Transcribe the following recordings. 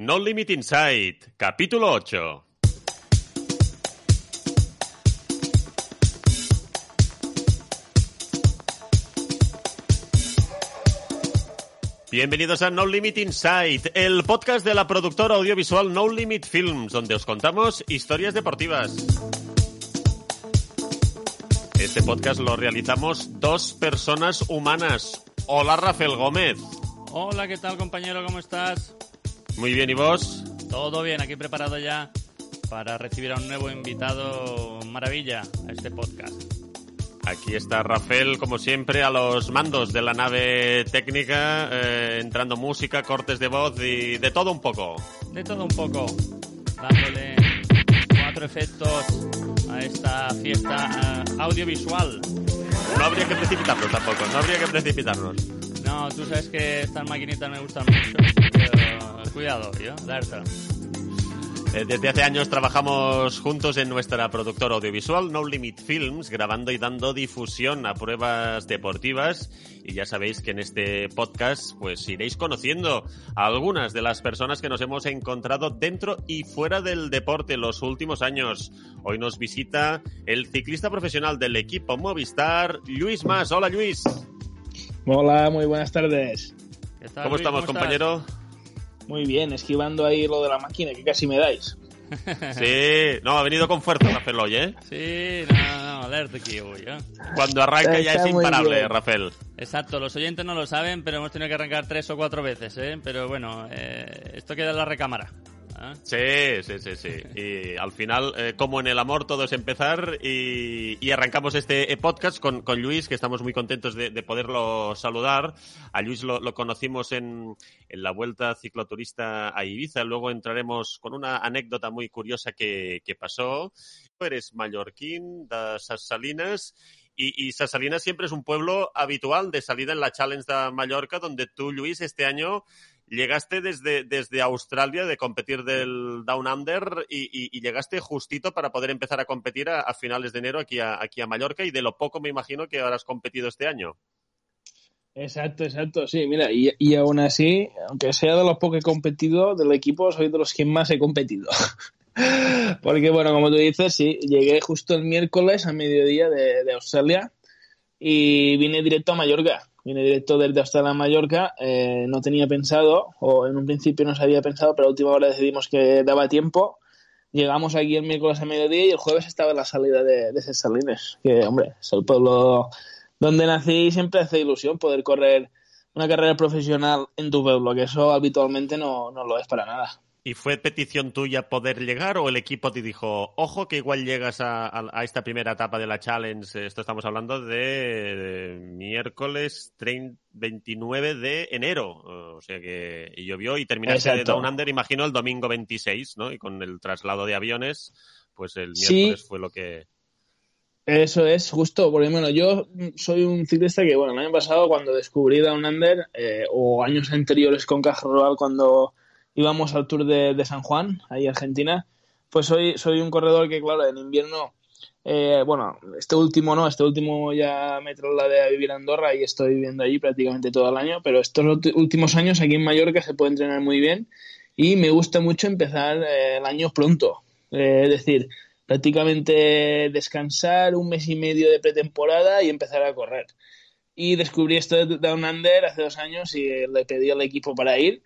No Limit Inside, capítulo 8. Bienvenidos a No Limit Inside, el podcast de la productora audiovisual No Limit Films, donde os contamos historias deportivas. Este podcast lo realizamos dos personas humanas. Hola Rafael Gómez. Hola, ¿qué tal compañero? ¿Cómo estás? Muy bien, ¿y vos? Todo bien, aquí preparado ya para recibir a un nuevo invitado maravilla a este podcast. Aquí está Rafael, como siempre, a los mandos de la nave técnica, eh, entrando música, cortes de voz y de todo un poco. De todo un poco, dándole cuatro efectos a esta fiesta eh, audiovisual. No habría que precipitarnos tampoco, no habría que precipitarnos. No, tú sabes que estas maquinitas me gustan mucho, cuidado, yo, alerta. Eh, Desde hace años trabajamos juntos en nuestra productora audiovisual No Limit Films, grabando y dando difusión a pruebas deportivas. Y ya sabéis que en este podcast pues iréis conociendo a algunas de las personas que nos hemos encontrado dentro y fuera del deporte los últimos años. Hoy nos visita el ciclista profesional del equipo Movistar, Luis Mas. Hola Luis. Hola, muy buenas tardes. ¿Qué tal, ¿Cómo Luis? estamos, compañero? Muy bien, esquivando ahí lo de la máquina, que casi me dais. Sí, no, ha venido con fuerza Rafael hoy, ¿eh? Sí, no, no, alerta aquí voy, ¿eh? Cuando arranca ya es imparable, bien. Rafael. Exacto, los oyentes no lo saben, pero hemos tenido que arrancar tres o cuatro veces, ¿eh? Pero bueno, eh, esto queda en la recámara. ¿Eh? Sí, sí, sí, sí. Y al final, eh, como en el amor, todo es empezar y, y arrancamos este podcast con, con Luis, que estamos muy contentos de, de poderlo saludar. A Luis lo, lo conocimos en, en la vuelta cicloturista a Ibiza. Luego entraremos con una anécdota muy curiosa que, que pasó. Eres mallorquín de Ses Salines y, y Ses Salines siempre es un pueblo habitual de salida en la Challenge de Mallorca, donde tú, Luis, este año llegaste desde, desde Australia de competir del Down Under y, llegaste justito para poder empezar a competir a, finales de enero aquí a, aquí a Mallorca y de lo poco me imagino que habrás competido este año. Exacto, exacto, sí, mira, y, y aún así, aunque sea de los pocos competido del equipo, soy de los que más he competido. Porque, bueno, como tú dices, sí, llegué justo el miércoles a mediodía de Australia y vine directo a Mallorca. Vine directo desde Australia a Mallorca. eh, no tenía pensado, o en un principio no se había pensado, pero a última hora decidimos que daba tiempo. Llegamos aquí el miércoles a mediodía y el jueves estaba la salida de, de Salines, que, hombre, es el pueblo donde nací y siempre hace ilusión poder correr una carrera profesional en tu pueblo, que eso habitualmente no, no lo es para nada. ¿Y fue petición tuya poder llegar o el equipo te dijo, ojo que igual llegas a, a- a esta primera etapa de la Challenge? Esto estamos hablando de, de miércoles 30 29 de enero. O sea que y llovió y terminaste de Exacto. Down Under, imagino, el domingo 26, ¿no? Y con el traslado de aviones, pues el Sí. miércoles fue lo que... Eso es justo, porque bueno, yo soy un ciclista que, bueno, el año pasado cuando descubrí Down Under, eh, o años anteriores con Caja Rural cuando íbamos al Tour de, de San Juan, ahí Argentina, pues soy, soy un corredor que, claro, en invierno, eh, bueno, este último no, este último ya me trasladé a vivir a Andorra y estoy viviendo allí prácticamente todo el año, pero estos últimos años aquí en Mallorca se puede entrenar muy bien y me gusta mucho empezar eh, el año pronto, Eh, es decir, prácticamente descansar un mes y medio de pretemporada y empezar a correr. Y descubrí esto de Down Under hace dos años y le pedí al equipo para ir.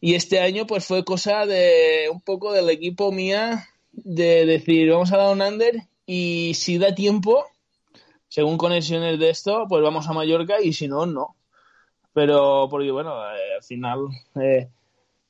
Y este año pues fue cosa de un poco del equipo mía de decir vamos a Down Under y si da tiempo, según conexiones de esto, pues vamos a Mallorca y si no, no. Pero porque bueno, eh, al final eh,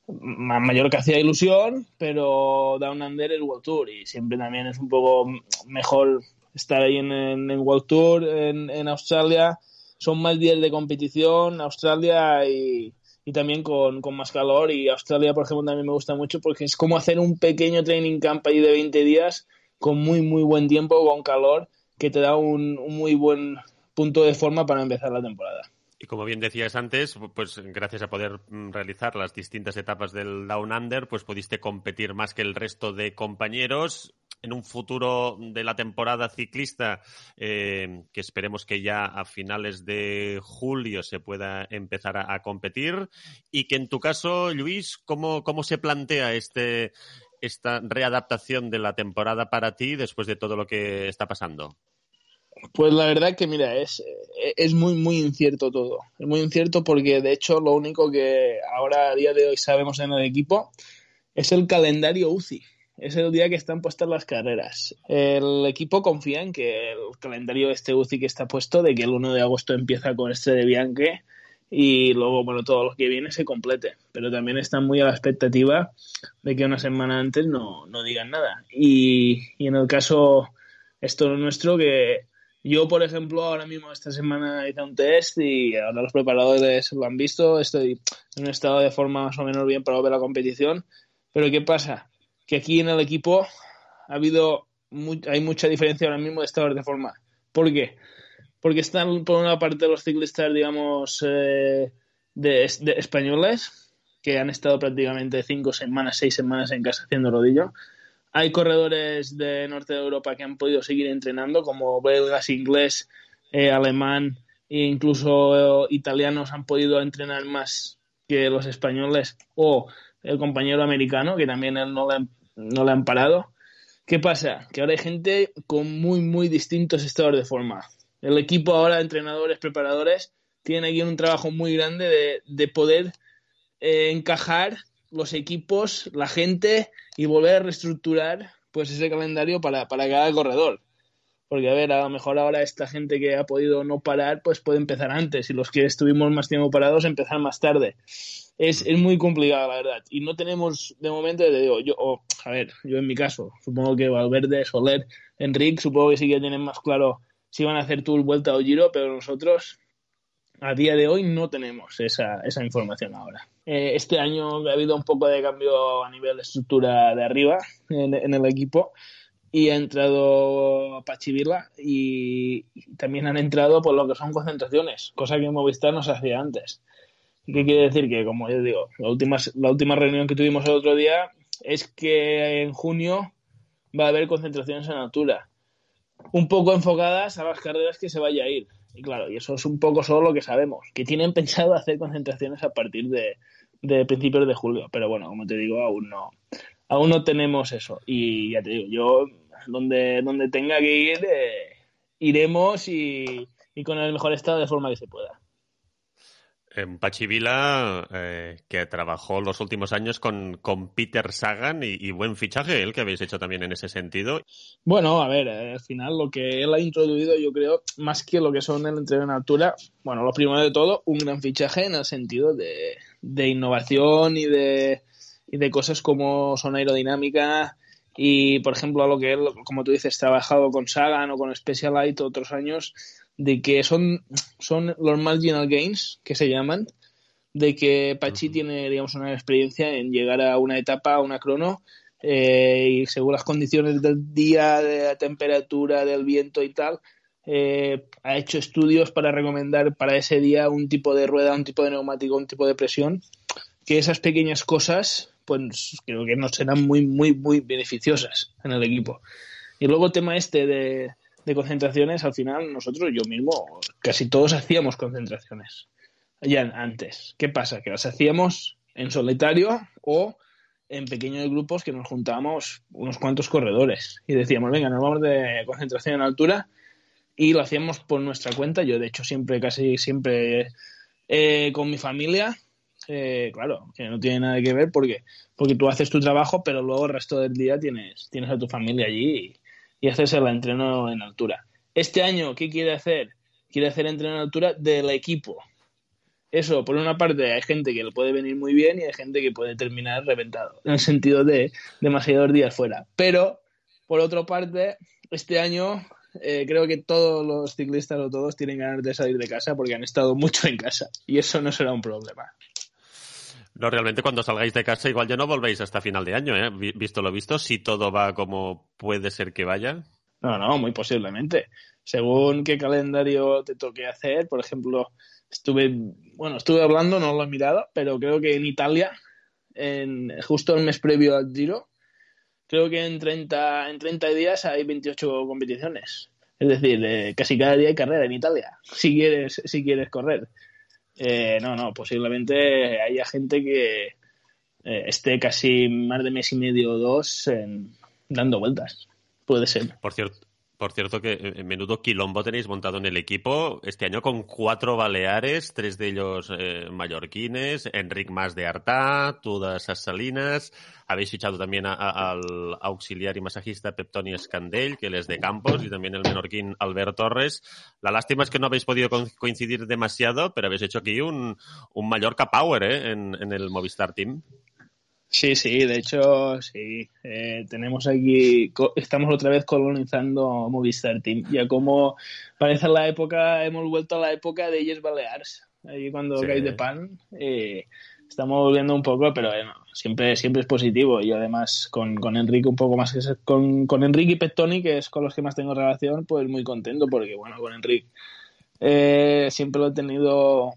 Ma- Mallorca hacía ilusión, pero Down Under es World Tour y siempre también es un poco mejor estar ahí en, en, en World Tour, en, en Australia. Son más días de competición, Australia y, y también con, con más calor. Y Australia, por ejemplo, también me gusta mucho porque es como hacer un pequeño training camp ahí de 20 días con muy, muy buen tiempo, con calor, que te da un, un muy buen punto de forma para empezar la temporada. Y como bien decías antes, pues gracias a poder mm, realizar las distintas etapas del Down Under, pues pudiste competir más que el resto de compañeros. En un futuro de la temporada ciclista, eh, que esperemos que ya a finales de julio se pueda empezar a, competir. Y que en tu caso, Luis, ¿cómo, cómo se plantea este, esta readaptación de la temporada para ti después de todo lo que está pasando? Pues la verdad que, mira, es, es muy, muy incierto todo. Es muy incierto porque, de hecho, lo único que ahora a día de hoy sabemos en el equipo es el calendario UCI. Es el día que están puestas las carreras. El equipo confía en que el calendario este UCI que está puesto, de que el 1 de agosto empieza con este de Bianque y luego, bueno, todo lo que viene se complete. Pero también están muy a la expectativa de que una semana antes no, no digan nada. Y, y en el caso esto nuestro, que yo, por ejemplo, ahora mismo esta semana hice un test y ahora los preparadores lo han visto. Estoy en un estado de forma más o menos bien para ver la competición. Pero ¿qué pasa? Que aquí en el equipo ha habido hay mucha diferencia ahora mismo de estados de forma. ¿Por qué? Porque están por una parte los ciclistas, digamos, eh, de, españoles que han estado prácticamente cinco semanas, seis semanas en casa haciendo rodillo. Hay corredores de norte de Europa que han podido seguir entrenando, como belgas, inglés, eh, alemán e incluso eh, italianos han podido entrenar más que los españoles o el compañero americano, que también él no le, no le han parado. ¿Qué pasa? Que ahora hay gente con muy, muy distintos estados de forma. El equipo ahora, entrenadores, preparadores, tiene aquí un trabajo muy grande de, de poder eh, encajar los equipos, la gente y volver a reestructurar pues ese calendario para, para cada corredor. Porque, a ver, a lo mejor ahora esta gente que ha podido no parar, pues puede empezar antes. Y los que estuvimos más tiempo parados, empezar más tarde. Es, es muy complicado, la verdad. Y no tenemos, de momento, te digo, yo, a ver, yo en mi caso, supongo que Valverde, Soler, Enrique, supongo que sí que tienen más claro si van a hacer Tour, Vuelta o Giro, pero nosotros a día de hoy no tenemos esa, esa información ahora. Eh, este año ha habido un poco de cambio a nivel de estructura de arriba en, el equipo y ha entrado Pachivila y también han entrado por lo que son concentraciones, cosa que Movistar no se hacía antes. ¿Qué quiere decir? Que, como yo digo, la última, la última reunión que tuvimos el otro día es que en junio va a haber concentraciones en altura, un poco enfocadas a las carreras que se vaya a ir. Y claro, y eso es un poco solo lo que sabemos, que tienen pensado hacer concentraciones a partir de, de principios de julio, pero bueno, como te digo, aún no, aún no tenemos eso. Y ya te digo, yo donde, donde tenga que ir, eh, iremos y, y con el mejor estado de forma que se pueda. En Pachivila, eh, que trabajó los últimos años con, con Peter Sagan y, buen fichaje, el que habéis hecho también en ese sentido. Bueno, a ver, eh, al final lo que él ha introducido, yo creo, más que lo que son el entreno en altura, bueno, lo primero de todo, un gran fichaje en el sentido de, de innovación y de, y de cosas como son aerodinámica y, por ejemplo, a lo que él, como tú dices, trabajado con Sagan o con Specialized otros años de que son, son los marginal gains que se llaman, de que Pachi tiene, digamos, una experiencia en llegar a una etapa, a una crono, eh, y según las condiciones del día, de la temperatura, del viento y tal, eh, ha hecho estudios para recomendar para ese día un tipo de rueda, un tipo de neumático, un tipo de presión, que esas pequeñas cosas, pues creo que nos serán muy, muy, muy beneficiosas en el equipo. Y luego tema este de, de concentraciones, al final nosotros, yo mismo, casi todos hacíamos concentraciones ya antes. ¿Qué pasa? Que las hacíamos en solitario o en pequeños grupos que nos juntábamos unos cuantos corredores y decíamos, venga, nos vamos de concentración en altura y lo hacíamos por nuestra cuenta. Yo, de hecho, siempre, casi siempre eh, con mi familia. Eh, claro, que no tiene nada que ver porque, porque tú haces tu trabajo, pero luego el resto del día tienes, tienes a tu familia allí y hacerse el entreno en altura. Este año, ¿qué quiere hacer? Quiere hacer entreno en altura del equipo. Eso, por una parte, hay gente que le puede venir muy bien y hay gente que puede terminar reventado, en el sentido de demasiados días fuera. Pero, por otra parte, este año eh, creo que todos los ciclistas o todos tienen ganas de salir de casa porque han estado mucho en casa y eso no será un problema. No, realmente cuando salgáis de casa igual ya no volvéis hasta final de año, ¿eh? Visto lo visto, si todo va como puede ser que vaya. No, no, muy posiblemente. Según qué calendario te toque hacer, por ejemplo, estuve, bueno, estuve hablando, no lo he mirado, pero creo que en Italia, en, justo el mes previo al Giro, creo que en 30, en 30 días hay 28 competiciones. Es decir, eh, casi cada día hay carrera en Italia, si quieres, si quieres correr. Eh, no, no, posiblemente haya gente que eh, esté casi más de mes y medio o dos dando vueltas. Puede ser. Por cierto, por cierto, que en menudo quilombo tenéis montado en el equipo. Este año con cuatro baleares, tres de ellos eh, mallorquines, Enric Más de Artá, todas esas Salinas. Habéis fichado también al auxiliar y masajista Peptoni Escandell, que él es de Campos, y también el menorquín Albert Torres. La lástima es que no habéis podido coincidir demasiado, pero habéis hecho aquí un, un Mallorca Power ¿eh? en el Movistar Team. Sí, sí, de hecho, sí. Eh, tenemos aquí, estamos otra vez colonizando Movistar Team. Ya como parece la época, hemos vuelto a la época de Yes Balears. Ahí cuando sí. de pan, eh, estamos volviendo un poco, pero bueno, siempre, siempre es positivo. Y además con, con Enrique un poco más, con, con Enrique y Pettoni, que es con los que más tengo relación, pues muy contento porque, bueno, con Enrique eh, siempre lo he tenido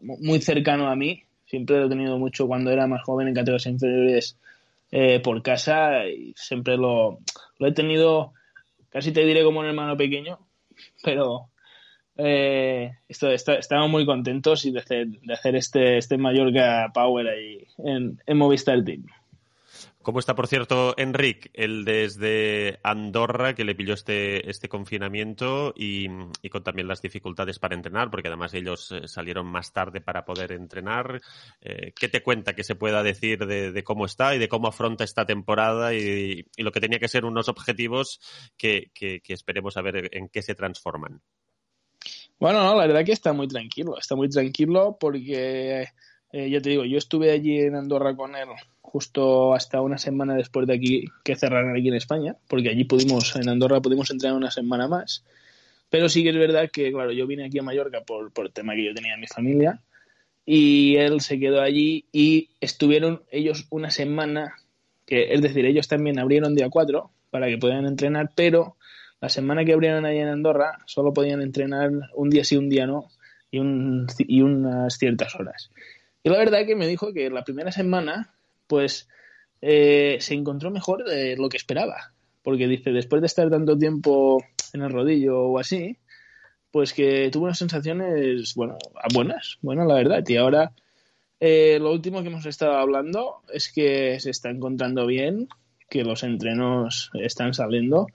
muy cercano a mí Siempre lo he tenido mucho cuando era más joven en categorías inferiores eh, por casa y siempre lo, lo, he tenido, casi te diré como un hermano pequeño, pero eh, esto, estamos muy contentos y de hacer, de hacer este, este Mallorca Power ahí en, en Movistar Team. ¿Cómo está, por cierto, Enric, el desde Andorra, que le pilló este, este confinamiento y, con también las dificultades para entrenar, porque además ellos eh, salieron más tarde para poder entrenar? Eh, ¿Qué te cuenta que se pueda decir de, cómo está y de cómo afronta esta temporada y, lo que tenía que ser unos objetivos que, esperemos a ver en qué se transforman? Bueno, no, la verdad que está muy tranquilo, está muy tranquilo porque, eh, ya te digo, yo estuve allí en Andorra con él justo hasta una semana después de aquí que cerraron aquí en España, porque allí pudimos, en Andorra pudimos entrenar una semana más. Pero sí que es verdad que, claro, yo vine aquí a Mallorca por, por el tema que yo tenía en mi familia y él se quedó allí y estuvieron ellos una semana, que es decir, ellos también abrieron día 4 para que pudieran entrenar, pero la semana que abrieron allí en Andorra solo podían entrenar un día sí, un día no y unas ciertas horas. Y la verdad que me dijo que la primera semana pues eh, se encontró mejor de lo que esperaba. Porque dice, después de estar tanto tiempo en el rodillo o así, pues que tuvo unas sensaciones, bueno, buenas, bueno, la verdad. Y ahora, eh, lo último que hemos estado hablando es que se está encontrando bien, que los entrenos están saliendo,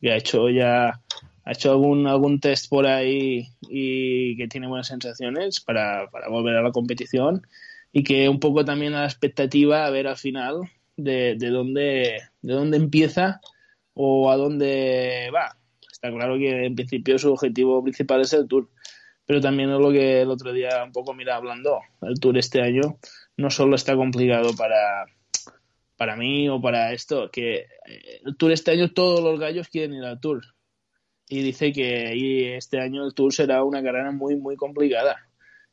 que ha hecho ya, ha hecho algún, algún test por ahí y que tiene buenas sensaciones para, para volver a la competición y que un poco también a la expectativa a ver al final de, de, dónde, de dónde empieza o a dónde va. Está claro que en principio su objetivo principal es el Tour, pero también es lo que el otro día un poco mira hablando. El Tour este año no solo está complicado para, para mí o para esto, que el Tour este año todos los gallos quieren ir al Tour. Y dice que este año el Tour será una carrera muy, muy complicada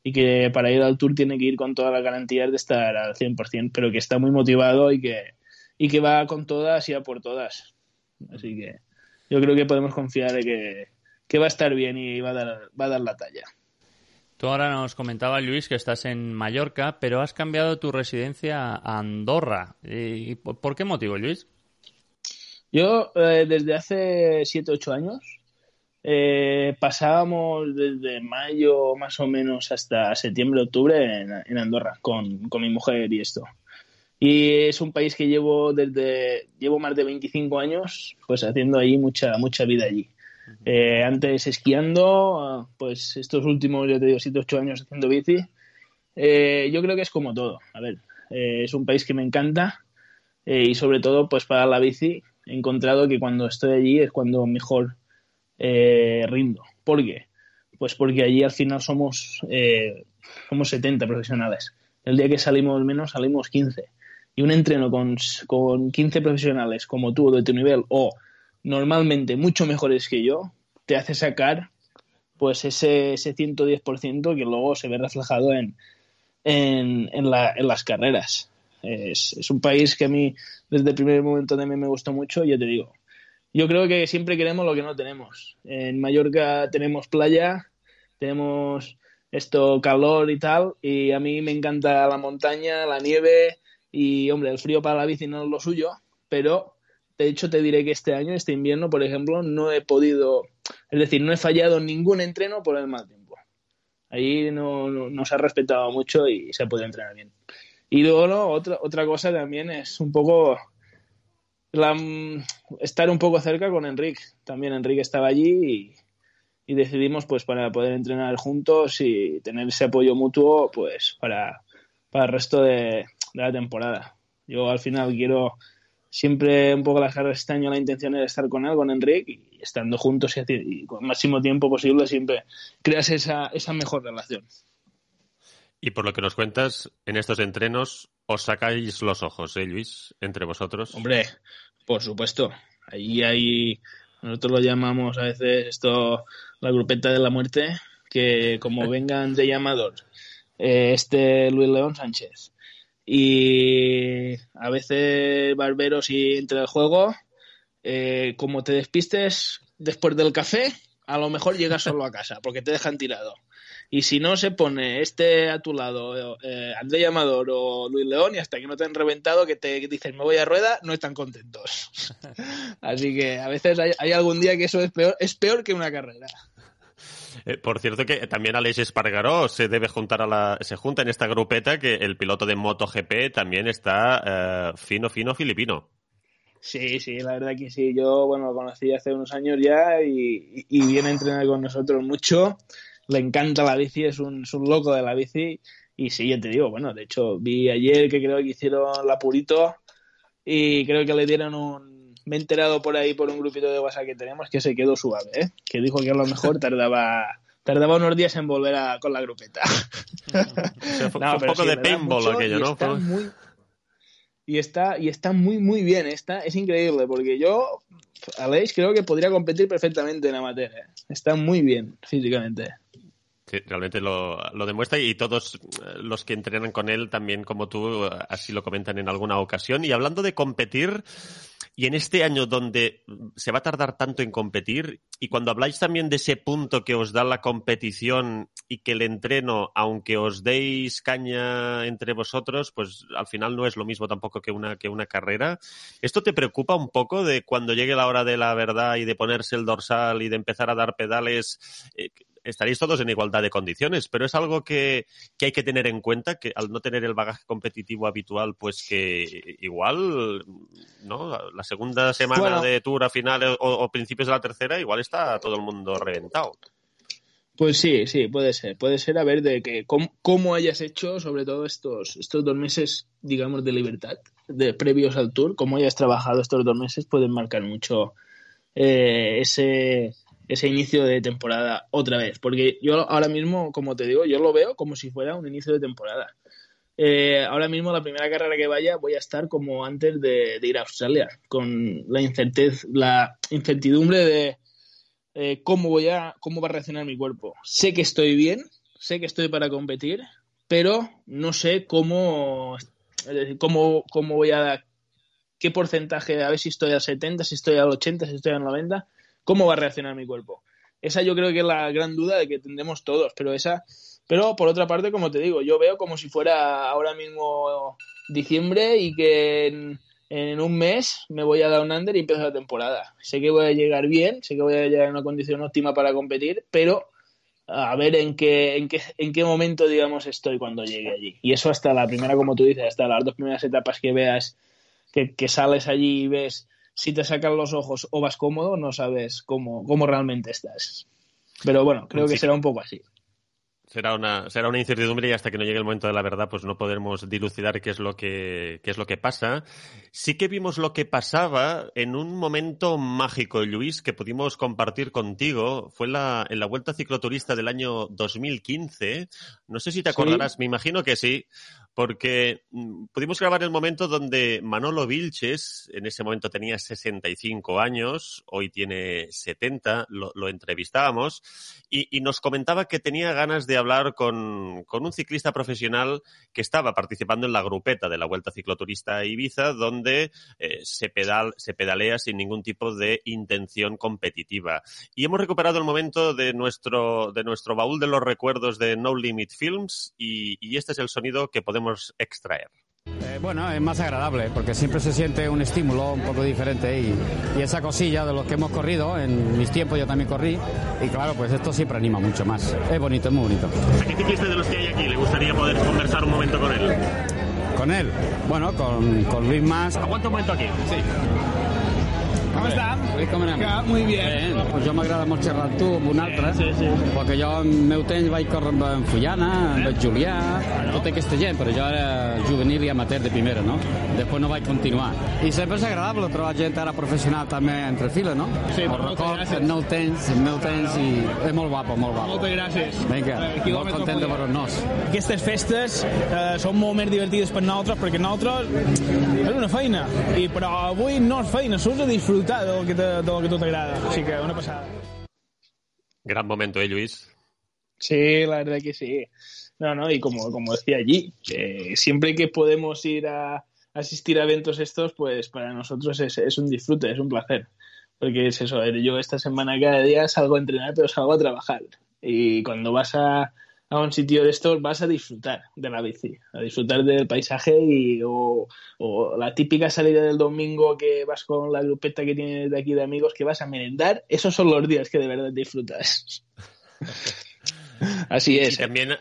y que para ir al Tour tiene que ir con todas las garantías de estar al 100%, pero que está muy motivado y que, y que va con todas y a por todas. Así que yo creo que podemos confiar en que, que va a estar bien y va a dar, va a dar la talla. Tú ahora nos comentaba, Luis, que estás en Mallorca, pero has cambiado tu residencia a Andorra. ¿Y por qué motivo, Luis? Yo, eh, desde hace 7, 8 años, eh, pasábamos desde mayo más o menos hasta septiembre, octubre en, en Andorra con, con, mi mujer y esto. Y es un país que llevo desde, llevo más de 25 años pues haciendo ahí mucha, mucha vida allí. Eh, antes esquiando, pues estos últimos, yo te digo, 7, 8 años haciendo bici. Eh, yo creo que es como todo. A ver, eh, es un país que me encanta y sobre todo pues para la bici he encontrado que cuando estoy allí es cuando mejor eh, rindo. ¿Por qué? Pues porque allí al final somos, eh, somos 70 profesionales. El día que salimos menos, salimos 15. Y un entreno con, con 15 profesionales como tú de tu nivel o normalmente mucho mejores que yo, te hace sacar pues ese, ese 110% que luego se ve reflejado en, en, en, la, en las carreras. Es, es, un país que a mí desde el primer momento también me gustó mucho ya te digo, yo creo que siempre queremos lo que no tenemos. En Mallorca tenemos playa, tenemos esto calor y tal, y a mí me encanta la montaña, la nieve y, hombre, el frío para la bici no es lo suyo, pero de hecho te diré que este año, este invierno, por ejemplo, no he podido, es decir, no he fallado ningún entreno por el mal tiempo. Ahí no, no, ha respetado mucho y se puede entrenar bien. Y luego otra, otra cosa también es un poco la, estar un poco cerca con Enrique. También Enrique estaba allí y, decidimos pues para poder entrenar juntos y tener ese apoyo mutuo pues para, para el resto de, la temporada. Yo al final quiero siempre un poco las carreras este año la intención era estar con él, con Enrique y estando juntos y, y con el máximo tiempo posible siempre creas esa, esa mejor relación. Y por lo que nos cuentas, en estos entrenos os sacáis los ojos, ¿eh, Luis? Entre vosotros. Hombre, por supuesto. Ahí hay, nosotros lo llamamos a veces esto la grupeta de la muerte, que como vengan de llamador eh, este Luis León Sánchez y a veces Barbero si entra el juego, eh, como te despistes después del café, a lo mejor llegas solo a casa porque te dejan tirado. Y si no se pone este a tu lado, eh, André Amador o Luis León, y hasta que no te han reventado, que te dicen me voy a rueda, no están contentos. Así que a veces hay, algún día que eso es peor, es peor que una carrera. Eh, por cierto que también Aleix Espargaró se debe juntar a la, se junta en esta grupeta que el piloto de MotoGP también está eh, fino, fino filipino. Sí, sí, la verdad que sí. Yo, bueno, lo conocí hace unos años ya y, viene a entrenar con nosotros mucho le encanta la bici, es un, loco de la bici. Y sí, ya te digo, bueno, de hecho, vi ayer que creo que hicieron la Purito y creo que le dieron un. Me he enterado por ahí por un grupito de WhatsApp que tenemos que se quedó suave, ¿eh? que dijo que a lo mejor tardaba tardaba unos días en volver a, con la grupeta. fue, un poco de paintball aquello, ¿no? Está muy, y está, y está muy, muy bien. Está, es increíble, porque yo, Aleix, creo que podría competir perfectamente en amateur. ¿eh? Está muy bien físicamente. Sí, realmente lo, lo, demuestra y todos eh, los que entrenan con él también, como tú, eh, así lo comentan en alguna ocasión. Y hablando de competir, y en este año donde se va a tardar tanto en competir, y cuando habláis también de ese punto que os da la competición y que el entreno, aunque os deis caña entre vosotros, pues al final no es lo mismo tampoco que una, que una carrera. ¿Esto te preocupa un poco de cuando llegue la hora de la verdad y de ponerse el dorsal y de empezar a dar pedales? Eh, estaréis todos en igualdad de condiciones, pero es algo que, hay que tener en cuenta, que al no tener el bagaje competitivo habitual, pues que igual, ¿no? La segunda semana de Tour a finales o, principios de la tercera, igual está todo el mundo reventado. Pues sí, sí, puede ser. Puede ser a ver de que cómo, hayas hecho, sobre todo estos, estos dos meses, digamos, de libertad, de previos al tour, cómo hayas trabajado estos dos meses, pueden marcar mucho eh, ese, ese inicio de temporada otra vez. Porque yo ahora mismo, como te digo, yo lo veo como si fuera un inicio de temporada. Eh, ahora mismo la primera carrera que vaya voy a estar como antes de, ir a Australia, con la incertez, la incertidumbre de eh, cómo voy a, cómo va a reaccionar mi cuerpo. Sé que estoy bien, sé que estoy para competir, pero no sé cómo, cómo, cómo voy a qué porcentaje, a ver si estoy al 70, si estoy al 80, si estoy al 90 ¿Cómo va a reaccionar mi cuerpo? Esa yo creo que es la gran duda de que tendremos todos, pero esa, pero por otra parte, como te digo, yo veo como si fuera ahora mismo diciembre y que en, un mes me voy a un under y empiezo la temporada. Sé que voy a llegar bien, sé que voy a llegar en una condición óptima para competir, pero a ver en qué, en qué, en qué momento, digamos, estoy cuando llegue allí. Y eso hasta la primera, como tú dices, hasta las dos primeras etapas que veas, que sales allí y ves si te sacan los ojos o vas cómodo, no sabes cómo, cómo realmente estás. Pero bueno, creo que será un poco así. Será una, será una incertidumbre y hasta que no llegue el momento de la verdad, pues no podremos dilucidar qué es lo que, qué es lo que pasa. Sí que vimos lo que pasaba en un momento mágico, Luis, que pudimos compartir contigo. Fue la, en la Vuelta Cicloturista del año 2015. No sé si te acordarás, me imagino que sí porque mm, pudimos grabar el momento donde Manolo Vilches, en ese momento tenía 65 años, hoy tiene 70, lo, entrevistábamos, y, nos comentaba que tenía ganas de hablar con, un ciclista profesional que estaba participando en la grupeta de la Vuelta Cicloturista a Ibiza, donde eh, se, pedal, se pedalea sin ningún tipo de intención competitiva. Y hemos recuperado el momento de nuestro, de nuestro baúl de los recuerdos de No Limit Films, y este es el sonido que podemos extraer. bueno, es más agradable porque siempre se siente un estímulo un poco diferente y, y, esa cosilla de los que hemos corrido, en mis tiempos yo también corrí y claro, pues esto siempre anima mucho más. Es bonito, es muy bonito. ¿A qué ciclista de los que hay aquí le gustaría poder conversar un momento con él? ¿Con él? Bueno, con, con Luis Más. Aguanta un momento aquí. Sí. Com? Luis, com anem? Que, muy bien. Bé, pues jo m'agrada molt xerrar amb tu, amb un altre, Sí, sí. perquè jo en meu temps vaig córrer amb en Fullana, amb el Julià, tota aquesta gent, però jo era juvenil i amateur de primera, no? Després no vaig continuar. I sempre és agradable trobar gent ara professional també entre files, no? Sí, el moltes record, el meu temps, el meu temps, i és molt guapo, molt guapo. Moltes gràcies. Vinga, Eh, molt content de poder. veure-nos. Aquestes festes eh, són molt més divertides per nosaltres perquè nosaltres és una feina i però avui no és feina, surts a disfrutar del que, te, del que a tu t'agrada així que una passada Gran momento, ¿eh, Luis? Sí, la verdad que sí. No, no, y como, como decía allí, siempre que podemos ir a asistir a eventos estos, pues para nosotros es, es un disfrute, es un placer. Porque es eso, yo esta semana cada día salgo a entrenar, pero salgo a trabajar. Y cuando vas a, a un sitio de estos, vas a disfrutar de la bici, a disfrutar del paisaje y, o, o la típica salida del domingo que vas con la grupeta que tienes de aquí de amigos que vas a merendar, esos son los días que de verdad disfrutas. Así Y es. también,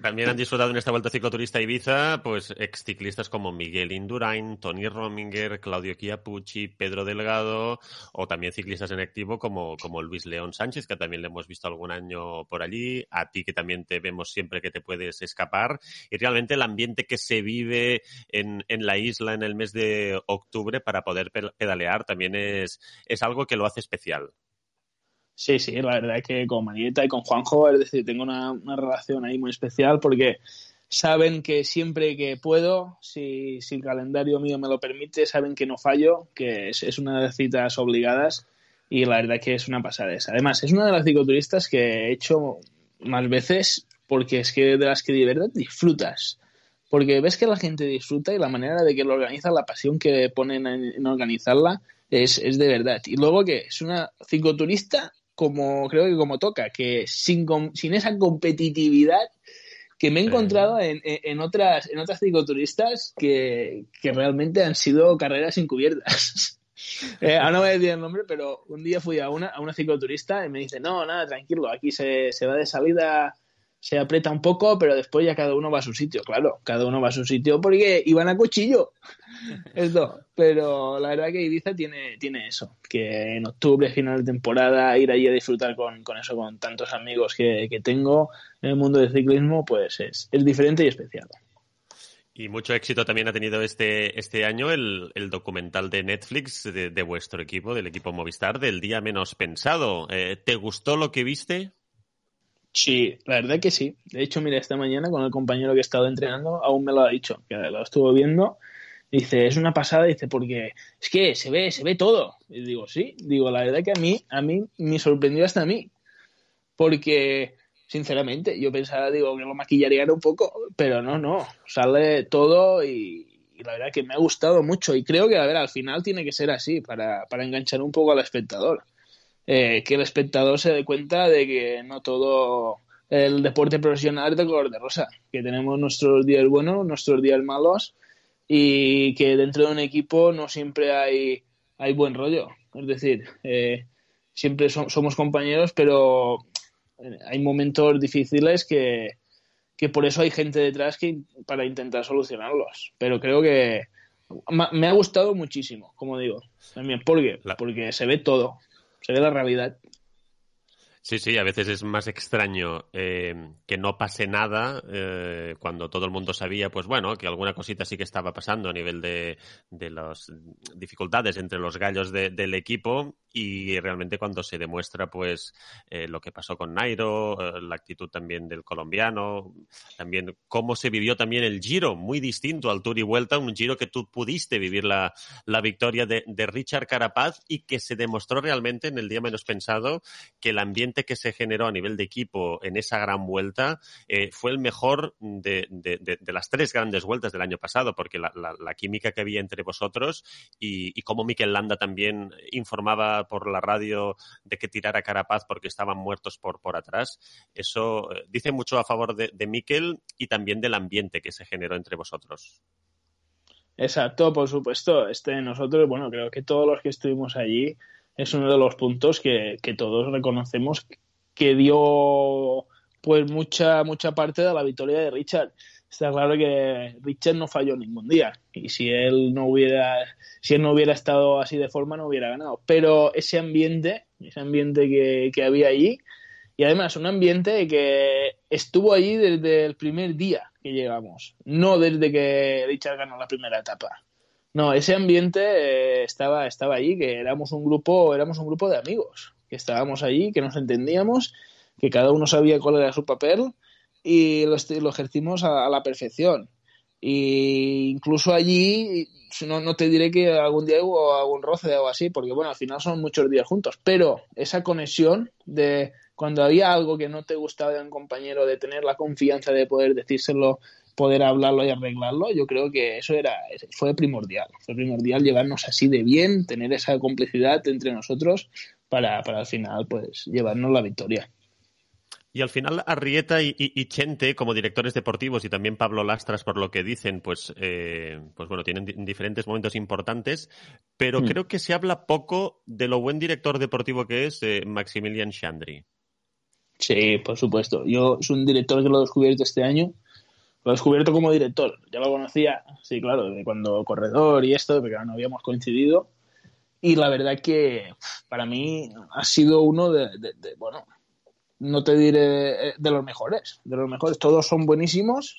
también han disfrutado en esta vuelta cicloturista Ibiza, pues ex ciclistas como Miguel Indurain, Tony Rominger, Claudio Chiapucci, Pedro Delgado, o también ciclistas en activo como, como Luis León Sánchez, que también le hemos visto algún año por allí, a ti que también te vemos siempre que te puedes escapar, y realmente el ambiente que se vive en, en la isla en el mes de octubre para poder pe- pedalear también es, es algo que lo hace especial. Sí, sí, la verdad es que con Marieta y con Juanjo, es decir, tengo una, una relación ahí muy especial porque saben que siempre que puedo, si, si el calendario mío me lo permite, saben que no fallo, que es, es una de las citas obligadas y la verdad que es una pasada esa. Además, es una de las cicloturistas que he hecho más veces porque es que de las que de verdad disfrutas. Porque ves que la gente disfruta y la manera de que lo organizan, la pasión que ponen en, en organizarla, es, es de verdad. Y luego que es una cicloturista como creo que como toca, que sin, sin esa competitividad que me he encontrado en, en- en otras en otras cicloturistas que, que realmente han sido carreras encubiertas. Eh, ahora no voy a decir el nombre, pero un día fui a una, a una cicloturista y me dice, no, nada, tranquilo, aquí se, se va de salida, se aprieta un poco, pero después ya cada uno va a su sitio. Claro, cada uno va a su sitio porque iban a cuchillo. Esto, pero la verdad que Ibiza tiene, tiene eso, que en octubre, final de temporada, ir allí a disfrutar con, con eso, con tantos amigos que, que tengo en el mundo del ciclismo, pues es, es diferente y especial. Y mucho éxito también ha tenido este, este año el, el documental de Netflix de, de vuestro equipo, del equipo Movistar, del día menos pensado. Eh, ¿Te gustó lo que viste? Sí, la verdad que sí. De hecho, mira, esta mañana con el compañero que he estado entrenando, aún me lo ha dicho, que lo estuvo viendo. Dice, es una pasada, dice, porque es que se ve, se ve todo. Y digo, sí, digo, la verdad que a mí, a mí me sorprendió hasta a mí. Porque, sinceramente, yo pensaba, digo, que lo maquillarían un poco, pero no, no, sale todo y, y la verdad que me ha gustado mucho. Y creo que, a ver, al final tiene que ser así, para, para enganchar un poco al espectador eh, que el espectador se dé cuenta de que no todo el deporte profesional es de color de rosa, que tenemos nuestros días buenos, nuestros días malos y que dentro de un equipo no siempre hay, hay buen rollo. Es decir, eh, siempre so- somos compañeros, pero eh, hay momentos difíciles que, que por eso hay gente detrás que para intentar solucionarlos. Pero creo que me ha gustado muchísimo, como digo, también porque, porque se ve todo, se ve la realidad. Sí, sí, a veces es más extraño eh, que no pase nada eh, cuando todo el mundo sabía, pues bueno, que alguna cosita sí que estaba pasando a nivel de, de las dificultades entre los gallos de- del equipo y realmente cuando se demuestra pues eh, lo que pasó con Nairo, eh, la actitud también del colombiano, también cómo se vivió también el Giro, muy distinto al Tour y Vuelta, un Giro que tú pudiste vivir la, la victoria de, Richard Carapaz y que se demostró realmente en el día menos pensado que el ambiente que se generó a nivel de equipo en esa gran vuelta eh, fue el mejor de, de- las tres grandes vueltas del año pasado, porque la química que había entre vosotros y, y cómo Mikel Landa también informaba por la radio de que tirara Carapaz porque estaban muertos por, por atrás, eso eh, dice mucho a favor de, Mikel y también del ambiente que se generó entre vosotros. Exacto, por supuesto. Este, nosotros, bueno, creo que todos los que estuvimos allí es uno de los puntos que, que todos reconocemos que dio pues mucha mucha parte de la victoria de Richard. Está claro que Richard no falló ningún día y si él no hubiera si él no hubiera estado así de forma no hubiera ganado. Pero ese ambiente, ese ambiente que, que había allí y además un ambiente que estuvo allí desde el primer día que llegamos, no desde que Richard ganó la primera etapa. No, ese ambiente eh, estaba, estaba allí, que éramos un grupo, éramos un grupo de amigos, que estábamos allí, que nos entendíamos, que cada uno sabía cuál era su papel y lo, lo ejercimos a, la perfección. Y incluso allí, no, no te diré que algún día hubo algún roce o así, porque bueno, al final son muchos días juntos, pero esa conexión de cuando había algo que no te gustaba de un compañero, de tener la confianza de poder decírselo, poder hablarlo y arreglarlo, yo creo que eso era fue primordial. Fue primordial llevarnos así de bien, tener esa complicidad entre nosotros para, para al final pues llevarnos la victoria. Y al final Arrieta y, y, y, Chente, como directores deportivos, y también Pablo Lastras, por lo que dicen, pues, eh, pues bueno, tienen di diferentes momentos importantes, pero mm. creo que se habla poco de lo buen director deportivo que es eh, Maximilian Chandri. Sí, por supuesto. Yo soy un director que lo he descubierto este año. Lo he descubierto como director. Ya lo conocía, sí, claro, de cuando corredor y esto, porque no habíamos coincidido. Y la verdad que para mí ha sido uno de, de, de bueno, no te diré eh, de los mejores, de los mejores. Todos son buenísimos,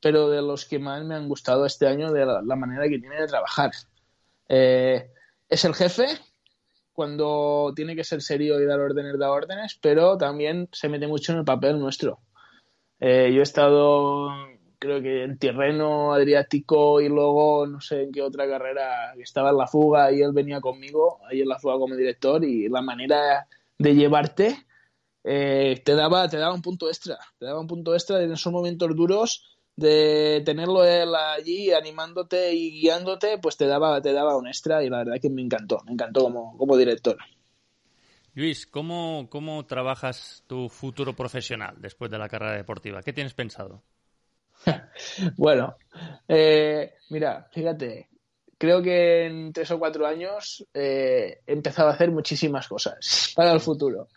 pero de los que más me han gustado este año de la, la manera que tiene de trabajar. Eh, es el jefe cuando tiene que ser serio y dar órdenes, da órdenes, pero también se mete mucho en el papel nuestro. Eh, yo he estado, creo que en Tirreno, Adriático y luego no sé en qué otra carrera estaba en la fuga y él venía conmigo ahí en la fuga como director y la manera de llevarte eh, te, daba, te daba un punto extra, te daba un punto extra en esos momentos duros de tenerlo él allí animándote y guiándote, pues te daba, te daba un extra y la verdad que me encantó, me encantó como, como director. Luis, ¿cómo, ¿cómo trabajas tu futuro profesional después de la carrera deportiva? ¿Qué tienes pensado? bueno, eh, mira, fíjate, creo que en tres o cuatro años eh, he empezado a hacer muchísimas cosas para el futuro.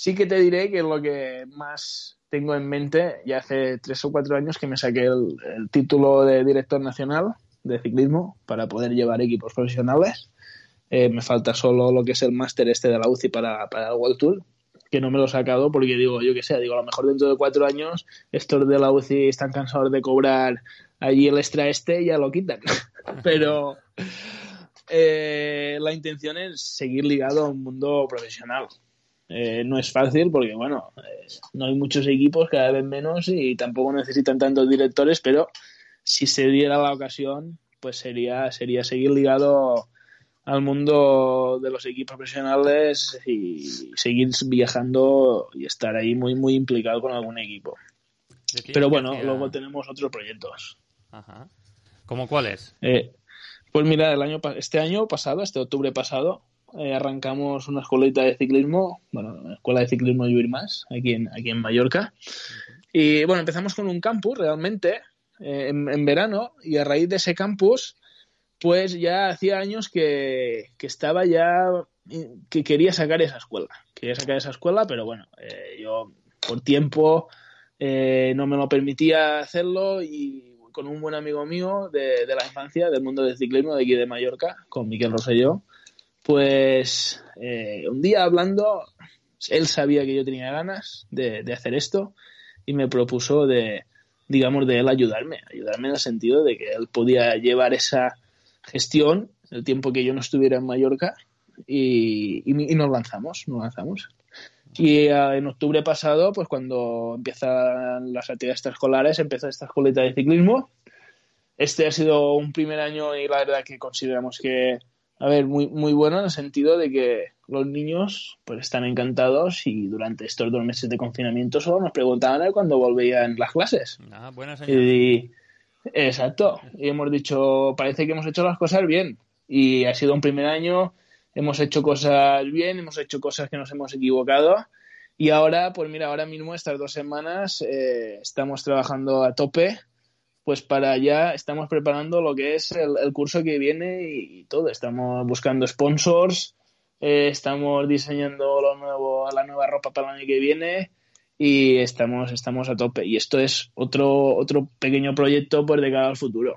Sí que te diré que lo que más tengo en mente, ya hace tres o cuatro años que me saqué el, el título de director nacional de ciclismo para poder llevar equipos profesionales. Eh, me falta solo lo que es el máster este de la UCI para, para el World Tour, que no me lo he sacado porque digo, yo qué sé, digo, a lo mejor dentro de cuatro años estos de la UCI están cansados de cobrar allí el extra este y ya lo quitan. Pero eh, la intención es seguir ligado a un mundo profesional. Eh, no es fácil porque, bueno, eh, no hay muchos equipos, cada vez menos y tampoco necesitan tantos directores, pero si se diera la ocasión, pues sería, sería seguir ligado al mundo de los equipos profesionales y seguir viajando y estar ahí muy, muy implicado con algún equipo. Pero bueno, luego tenemos otros proyectos. Ajá. ¿Cómo cuáles? Eh, pues mira, el año, este año pasado, este octubre pasado, eh, arrancamos una escuelita de ciclismo, bueno, escuela de ciclismo Lluir Más, aquí en, aquí en Mallorca. Y bueno, empezamos con un campus realmente eh, en, en, verano y a raíz de ese campus, pues ya hacía años que, que, estaba ya, que quería sacar esa escuela. Quería sacar esa escuela, pero bueno, eh, yo por tiempo eh, no me lo permitía hacerlo y con un buen amigo mío de, de la infancia, del mundo del ciclismo de aquí de Mallorca, con Miquel Rosselló, pues eh, un día hablando, él sabía que yo tenía ganas de, hacer esto y me propuso de, digamos, de él ayudarme, ayudarme en el sentido de que él podía llevar esa gestión el tiempo que yo no estuviera en Mallorca y, nos lanzamos, nos lanzamos. Y uh, en octubre pasado, pues cuando empiezan las actividades extraescolares, empezó esta escuelita de ciclismo. Este ha sido un primer año y la verdad que consideramos que a ver, muy, muy bueno en el sentido de que los niños pues están encantados y durante estos dos meses de confinamiento solo nos preguntaban cuándo volvían las clases. Ah, buena y, exacto. Y hemos dicho, parece que hemos hecho las cosas bien. Y ha sido un primer año, hemos hecho cosas bien, hemos hecho cosas que nos hemos equivocado. Y ahora, pues mira, ahora mismo, estas dos semanas, eh, estamos trabajando a tope pues para allá estamos preparando lo que es el, el curso que viene y, y, todo. Estamos buscando sponsors, eh, estamos diseñando lo nuevo, la nueva ropa para el año que viene y estamos, estamos a tope. Y esto es otro, otro pequeño proyecto pues, de cara al futuro.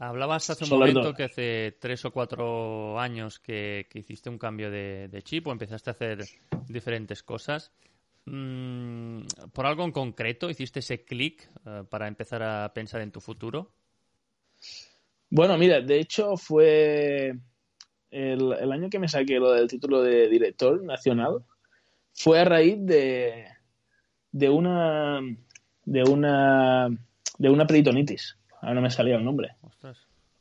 Hablabas hace un momento que hace tres o cuatro años que, que hiciste un cambio de, de, chip o empezaste a hacer diferentes cosas. Mm, ¿Por algo en concreto hiciste ese clic uh, para empezar a pensar en tu futuro? Bueno, mira, de hecho fue el, el, año que me saqué lo del título de director nacional, fue a raíz de, de una de una de una peritonitis. Ahora no me salía el nombre.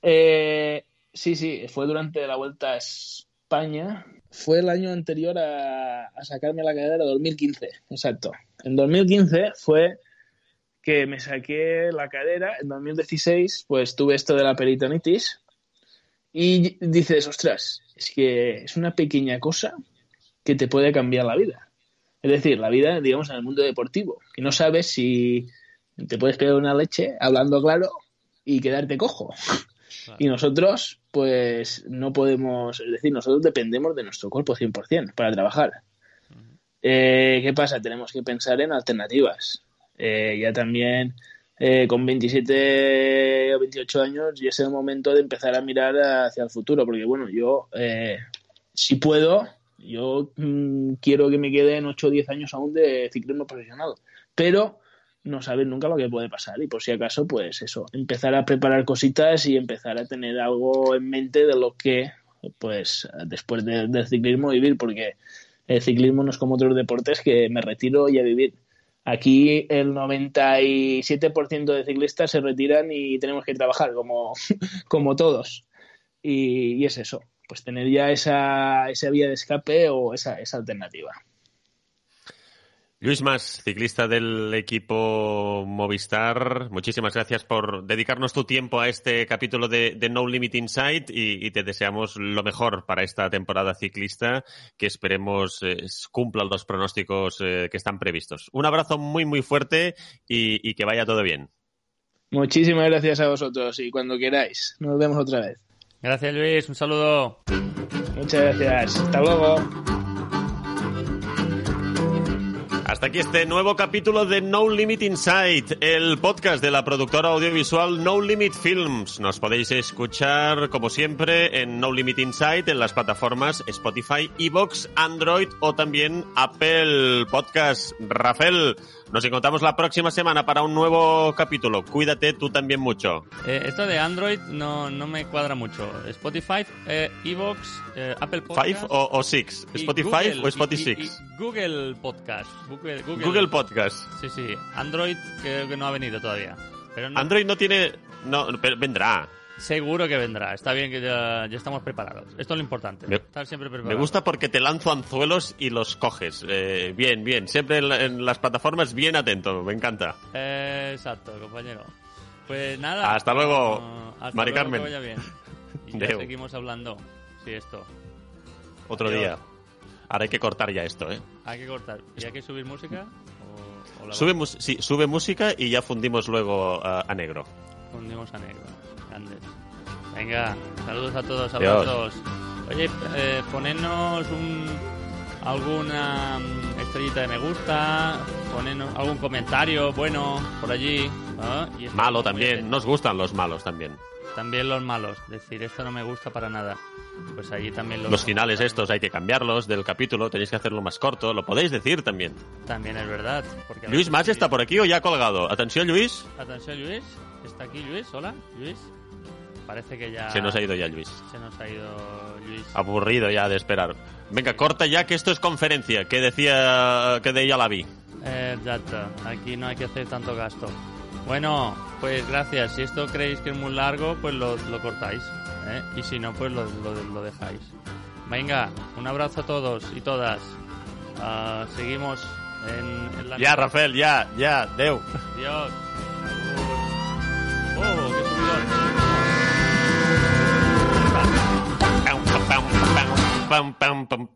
Eh, sí, sí, fue durante la vuelta a España fue el año anterior a, sacarme la cadera, 2015, exacto. En 2015 fue que me saqué la cadera, en 2016 pues tuve esto de la peritonitis y dices, ostras, es que es una pequeña cosa que te puede cambiar la vida. Es decir, la vida, digamos, en el mundo deportivo, que no sabes si te puedes pegar una leche, hablando claro, y quedarte cojo. Y nosotros, pues, no podemos, es decir, nosotros dependemos de nuestro cuerpo 100% para trabajar. Eh, ¿Qué pasa? Tenemos que pensar en alternativas. Eh, ya también eh, con 27 o 28 años ya es el momento de empezar a mirar hacia el futuro, porque bueno, yo, eh, si puedo, yo mmm, quiero que me queden 8 o 10 años aún de ciclismo profesional, pero no sabes nunca lo que puede pasar y por si acaso, pues eso, empezar a preparar cositas y empezar a tener algo en mente de lo que, pues, después de, del ciclismo vivir, porque el ciclismo no es como otros deportes que me retiro y a vivir. Aquí el 97% de ciclistas se retiran y tenemos que trabajar como, como todos. Y, y, es eso, pues tener ya esa, esa vía de escape o esa, esa alternativa. Luis Mas, ciclista del equipo Movistar, muchísimas gracias por dedicarnos tu tiempo a este capítulo de, de No Limit Insight y, y, te deseamos lo mejor para esta temporada ciclista, que esperemos eh, cumpla los pronósticos eh, que están previstos. Un abrazo muy, muy fuerte y, y que vaya todo bien. Muchísimas gracias a vosotros y cuando queráis, nos vemos otra vez. Gracias Luis, un saludo. Muchas gracias, hasta luego. Hasta aquí este nuevo capítulo de No Limit Insight, el podcast de la productora audiovisual No Limit Films. Nos podéis escuchar, como siempre, en No Limit Insight en las plataformas Spotify, Evox, Android o también Apple Podcast. Rafael, nos encontramos la próxima semana para un nuevo capítulo. Cuídate tú también mucho. Eh, esto de Android no, no, me cuadra mucho. Spotify, eh, Evox, eh, Apple Podcast. ¿Five o, o Six? ¿Spotify Google, o Spotify y, y, Six? Y Google Podcast. Google, Google, Google, Podcast. Sí, sí. Android creo que no ha venido todavía. Pero no... Android no tiene... No, pero vendrá. Seguro que vendrá. Está bien que ya, ya estamos preparados. Esto es lo importante. Me, estar siempre preparados. Me gusta porque te lanzo anzuelos y los coges. Eh, bien, bien. Siempre en, en, las plataformas bien atento. Me encanta. Eh, exacto, compañero. Pues nada. Hasta luego, uh, hasta Mari luego, Carmen. Que vaya bien. Y ya seguimos hablando. Sí, esto. Otro Adiós. día. Ahora hay que cortar ya esto, ¿eh? Hay que cortar. ¿Y hay que subir música? O, o sube, sí, sube música y ya fundimos luego uh, a negro. Fundimos a negro. Venga, saludos a todos, abrazos. Oye, eh, ponernos un, alguna mm, estrellita de me gusta, ponernos algún comentario bueno por allí. ¿eh? Y Malo también, nos gustan los malos también. También los malos, decir esto no me gusta para nada. Pues allí también los... Los finales estos hay que cambiarlos del capítulo, tenéis que hacerlo más corto, lo podéis decir también. También es verdad. Porque Luis Mas está por aquí o ya ha colgado. Atención Luis. Atención Luis, está aquí Luis, hola Luis parece que ya... Se nos ha ido ya Luis. Se nos ha ido Luis. Aburrido ya de esperar. Venga, corta ya que esto es conferencia, que decía que de ella la vi. Eh, exacto, aquí no hay que hacer tanto gasto. Bueno, pues gracias. Si esto creéis que es muy largo, pues lo, lo cortáis. ¿eh? Y si no, pues lo, lo, lo, dejáis. Venga, un abrazo a todos y todas. Uh, seguimos en, en, la... Ya, Rafael, ya, ya, Deu. Dios. Oh, qué subidón. Pam, pam, pam.